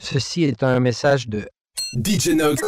Ceci est un message de DJ Nox.